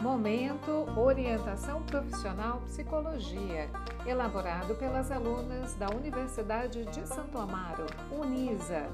Momento Orientação Profissional Psicologia, elaborado pelas alunas da Universidade de Santo Amaro, Unisa.